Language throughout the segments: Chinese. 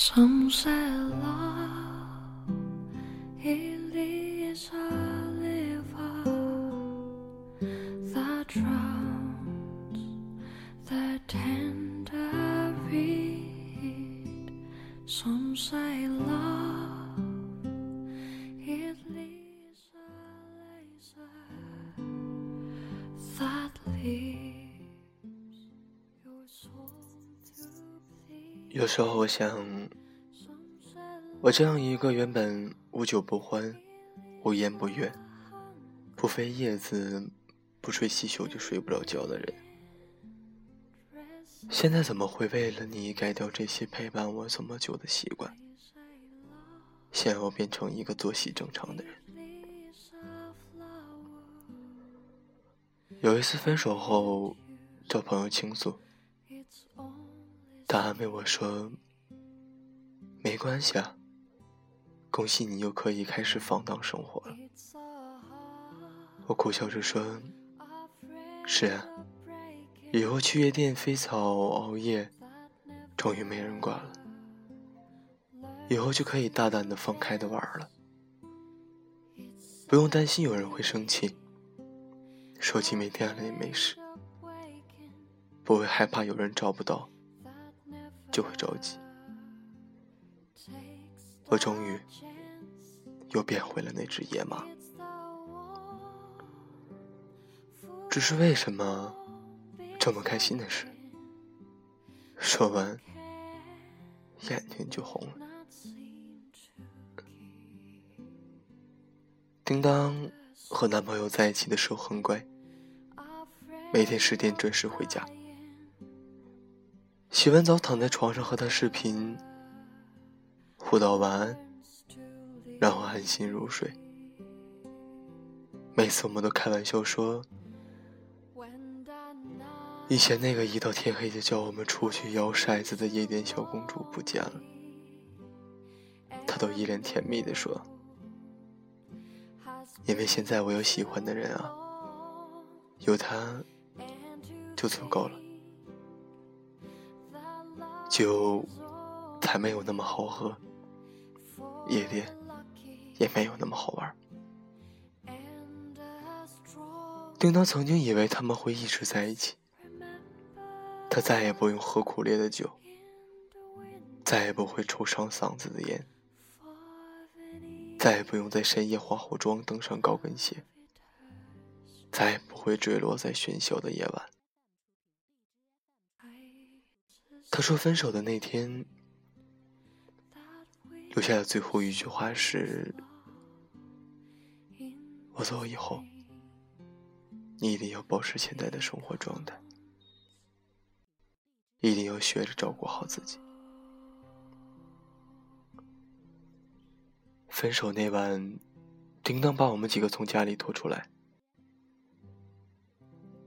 Some say love it is a river that drowns the tender reed. Some say love it is a laser that leaves your soul to bleed. 有时候我想，我这样一个原本无酒不欢、无言不悦、不飞叶子、不吹细袖就睡不着觉的人，现在怎么会为了你改掉这些陪伴我这么久的习惯，想要变成一个作息正常的人？有一次分手后，找朋友倾诉，他安慰我说：“没关系啊，恭喜你又可以开始放荡生活了。”我苦笑着说：“是啊，以后去夜店飞草熬夜，终于没人管了。以后就可以大胆的放开的玩了，不用担心有人会生气。手机没电了也没事，不会害怕有人找不到，就会着急。我终于又变回了那只野马。只是为什么这么开心的事？说完，眼睛就红了。叮当和男朋友在一起的时候很乖，每天十点准时回家。洗完澡躺在床上和他视频，互道晚安，然后安心入睡。每次我们都开玩笑说，以前那个一到天黑就叫我们出去摇骰子的夜店小公主不见了。他都一脸甜蜜地说。因为现在我有喜欢的人啊，有他就足够了，酒才没有那么好喝，夜店也没有那么好玩。叮当曾经以为他们会一直在一起，他再也不用喝苦烈的酒，再也不会抽伤嗓子的烟。再也不用在深夜化好妆登上高跟鞋，再也不会坠落在喧嚣的夜晚。他说分手的那天，留下的最后一句话是：“我走以后，你一定要保持现在的生活状态，一定要学着照顾好自己。”分手那晚，叮当把我们几个从家里拖出来，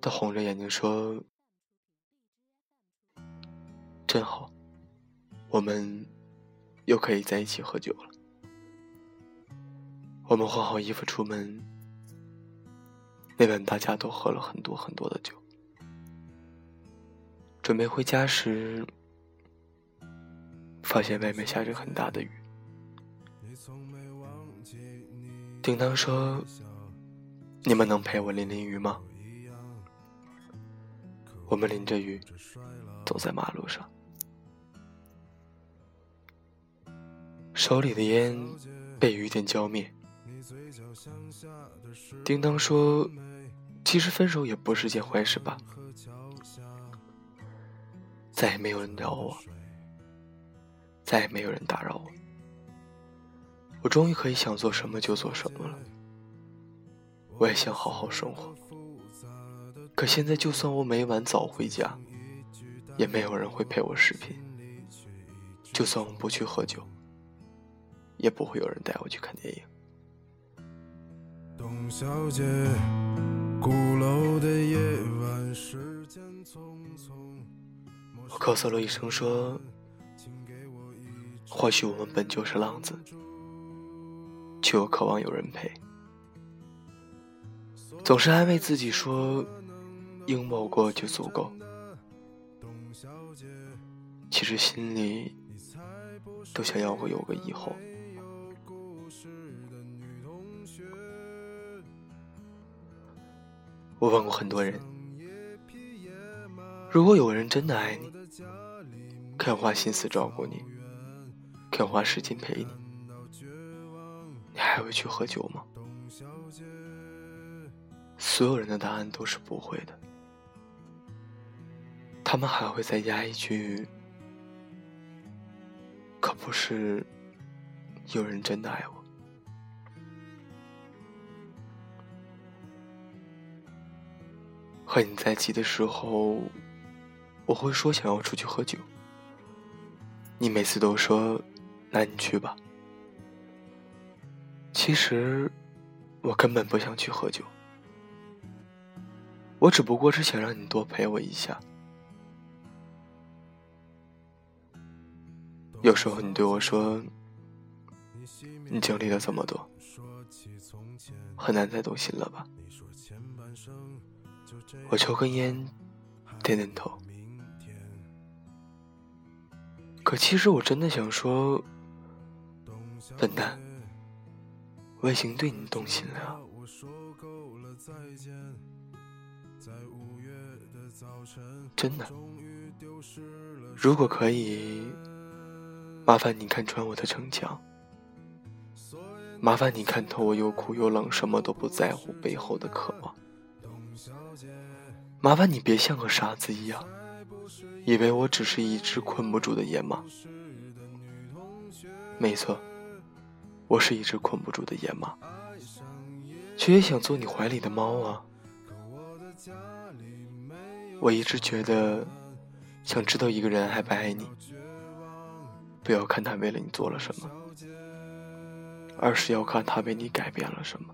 他红着眼睛说：“真好，我们又可以在一起喝酒了。”我们换好衣服出门，那晚大家都喝了很多很多的酒。准备回家时，发现外面下着很大的雨。叮当说：“你们能陪我淋淋雨吗？”我们淋着雨走在马路上，手里的烟被雨点浇灭。叮当说：“其实分手也不是件坏事吧？再也没有人找我，再也没有人打扰我。”我终于可以想做什么就做什么了，我也想好好生活。可现在，就算我每晚早回家，也没有人会陪我视频；就算我不去喝酒，也不会有人带我去看电影。董小姐，鼓楼的夜晚，时间匆匆。我咳嗽了一声说：“或许我们本就是浪子。”却又渴望有人陪，总是安慰自己说，拥抱过就足够。其实心里都想要过有个以后。我问过很多人，如果有人真的爱你，肯花心思照顾你，肯花时间陪你，你还会去喝酒吗？所有人的答案都是不会的。他们还会再加一句：“可不是，有人真的爱我。”和你在一起的时候，我会说想要出去喝酒。你每次都说：“那你去吧。”其实，我根本不想去喝酒。我只不过是想让你多陪我一下。有时候你对我说：“你经历了这么多，很难再动心了吧？”我抽根烟，点点头。可其实我真的想说，笨蛋，我已经对你动心了。真的，如果可以，麻烦你看穿我的逞强，麻烦你看透我又苦又冷，什么都不在乎背后的渴望。麻烦你别像个傻子一样，以为我只是一只困不住的野马。没错，我是一只困不住的野马，却也想做你怀里的猫啊。我一直觉得，想知道一个人爱不爱你，不要看他为了你做了什么，而是要看他为你改变了什么。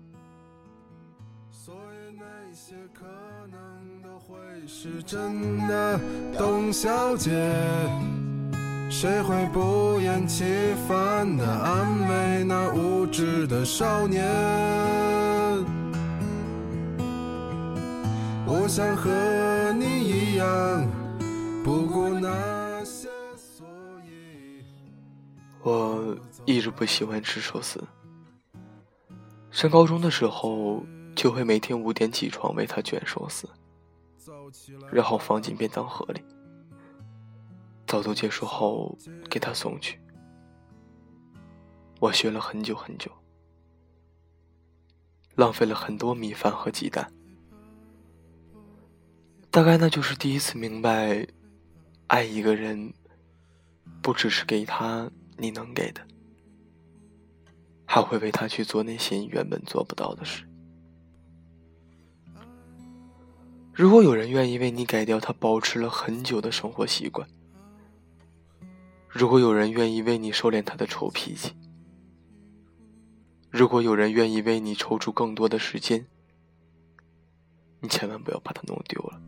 是真的，董小姐，谁会不厌其烦的安慰那无知的少年？我想和你一样，不顾那些，所以。我一直不喜欢吃寿司。上高中的时候，就会每天五点起床为他卷寿司。然后放进便当盒里。早读结束后，给他送去。我学了很久很久，浪费了很多米饭和鸡蛋。大概那就是第一次明白，爱一个人，不只是给他你能给的，还会为他去做那些原本做不到的事。如果有人愿意为你改掉他保持了很久的生活习惯，如果有人愿意为你收敛他的臭脾气，如果有人愿意为你抽出更多的时间，你千万不要把他弄丢了。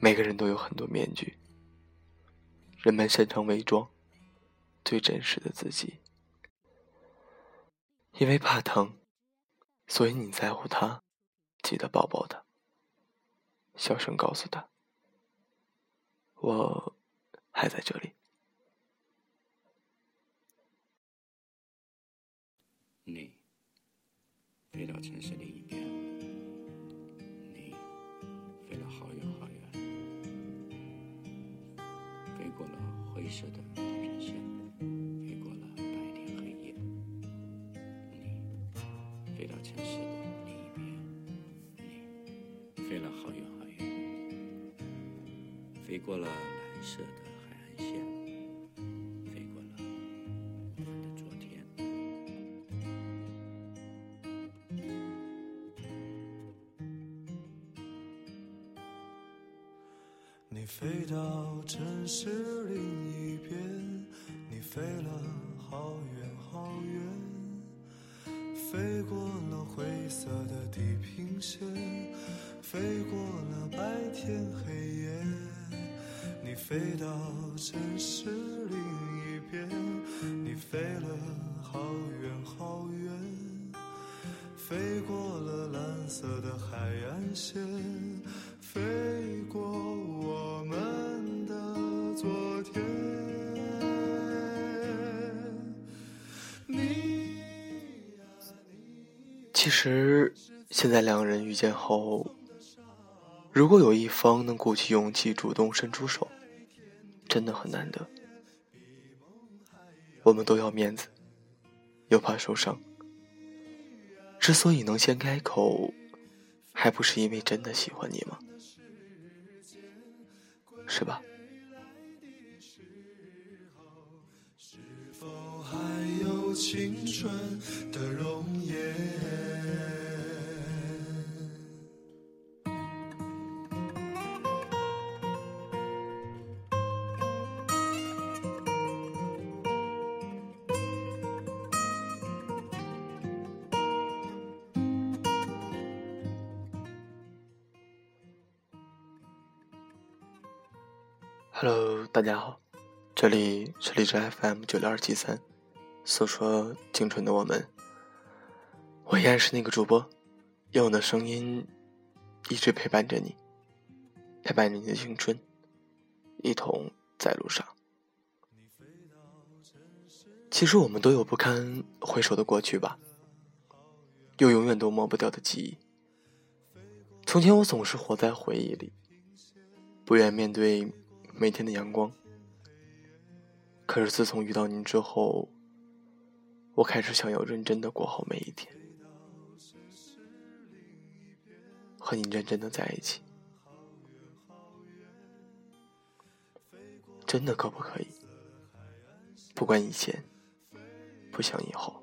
每个人都有很多面具，人们擅长伪装最真实的自己，因为怕疼，所以你在乎他，记得抱抱他。小声告诉他：“我还在这里。”你飞到城市另一边，你飞了好远好远，飞过了灰色的飞过了蓝色的海岸线，飞过了我们的昨天。你飞到城市另一边，你飞了好远好远，飞过了灰色的地平线，飞过了白天黑夜。飞到城市另一边你飞了好远好远飞过了蓝色的海岸线飞过我们的昨天你其实现在两个人遇见后如果有一方能鼓起勇气主动伸出手真的很难得。我们都要面子，又怕受伤。之所以能先开口，还不是因为真的喜欢你吗？是吧？青春的大家好，这里是荔枝 FM 九六二七三，诉说青春的我们。我依然是那个主播，用我的声音一直陪伴着你，陪伴着你的青春，一同在路上。其实我们都有不堪回首的过去吧，有永远都抹不掉的记忆。从前我总是活在回忆里，不愿面对。每天的阳光，可是自从遇到您之后，我开始想要认真的过好每一天，和你认真的在一起，真的可不可以？不管以前，不想以后，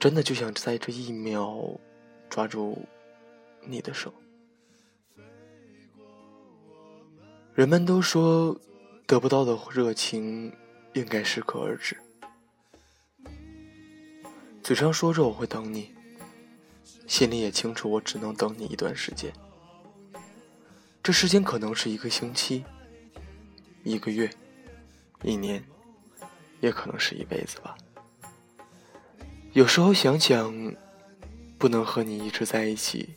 真的就想在这一秒抓住你的手。人们都说，得不到的热情应该适可而止。嘴上说着我会等你，心里也清楚我只能等你一段时间。这时间可能是一个星期、一个月、一年，也可能是一辈子吧。有时候想想，不能和你一直在一起，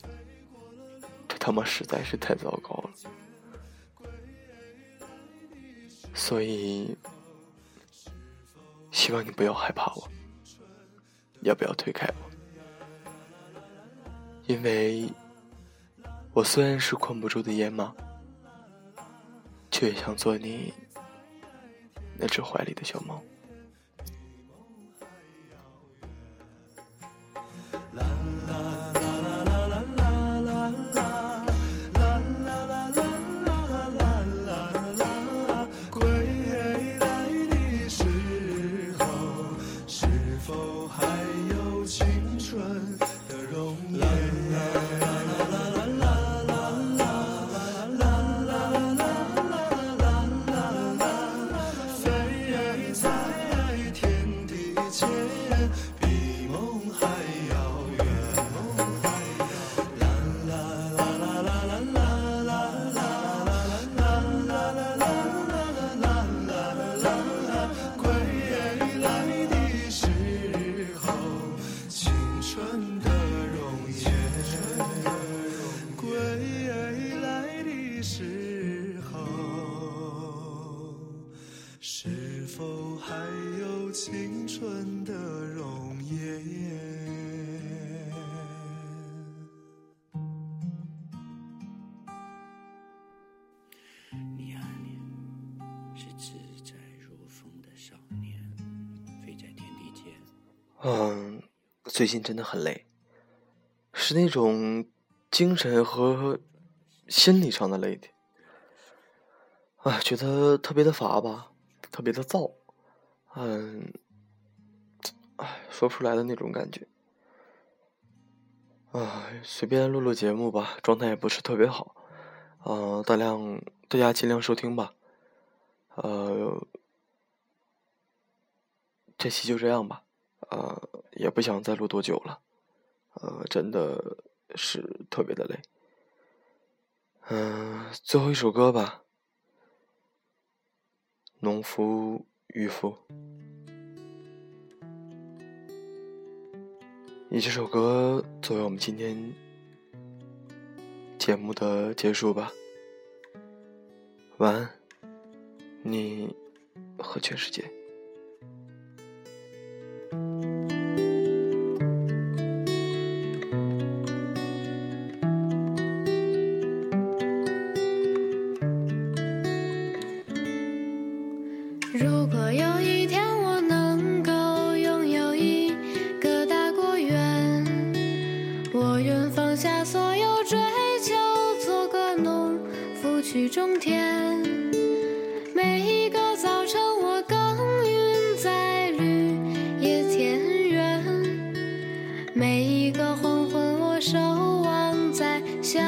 这他妈实在是太糟糕了。所以，希望你不要害怕我，也不要推开我？因为，我虽然是困不住的野马，却也想做你那只怀里的小猫。嗯，最近真的很累，是那种精神和心理上的累的。啊，觉得特别的乏吧，特别的燥，嗯，哎，说不出来的那种感觉。哎，随便录录节目吧，状态也不是特别好，呃，大量大家尽量收听吧，呃，这期就这样吧。呃，也不想再录多久了，呃，真的是特别的累。嗯，最后一首歌吧，《农夫渔夫》。以这首歌作为我们今天节目的结束吧。晚安，你和全世界。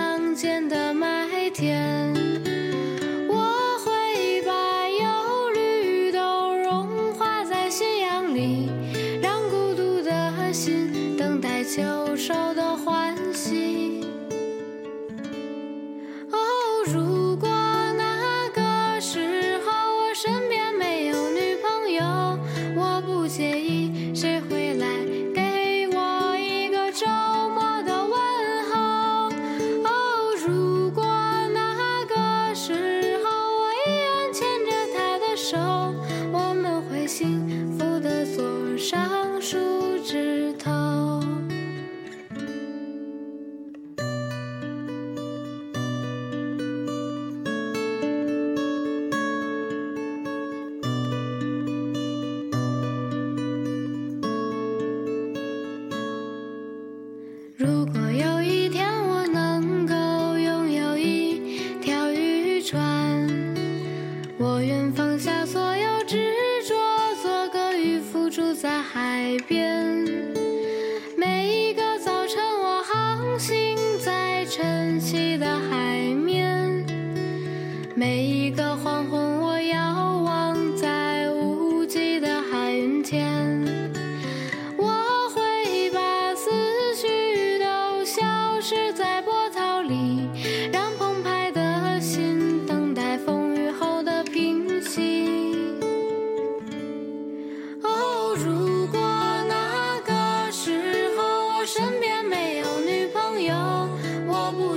乡间的麦田。海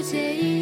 介意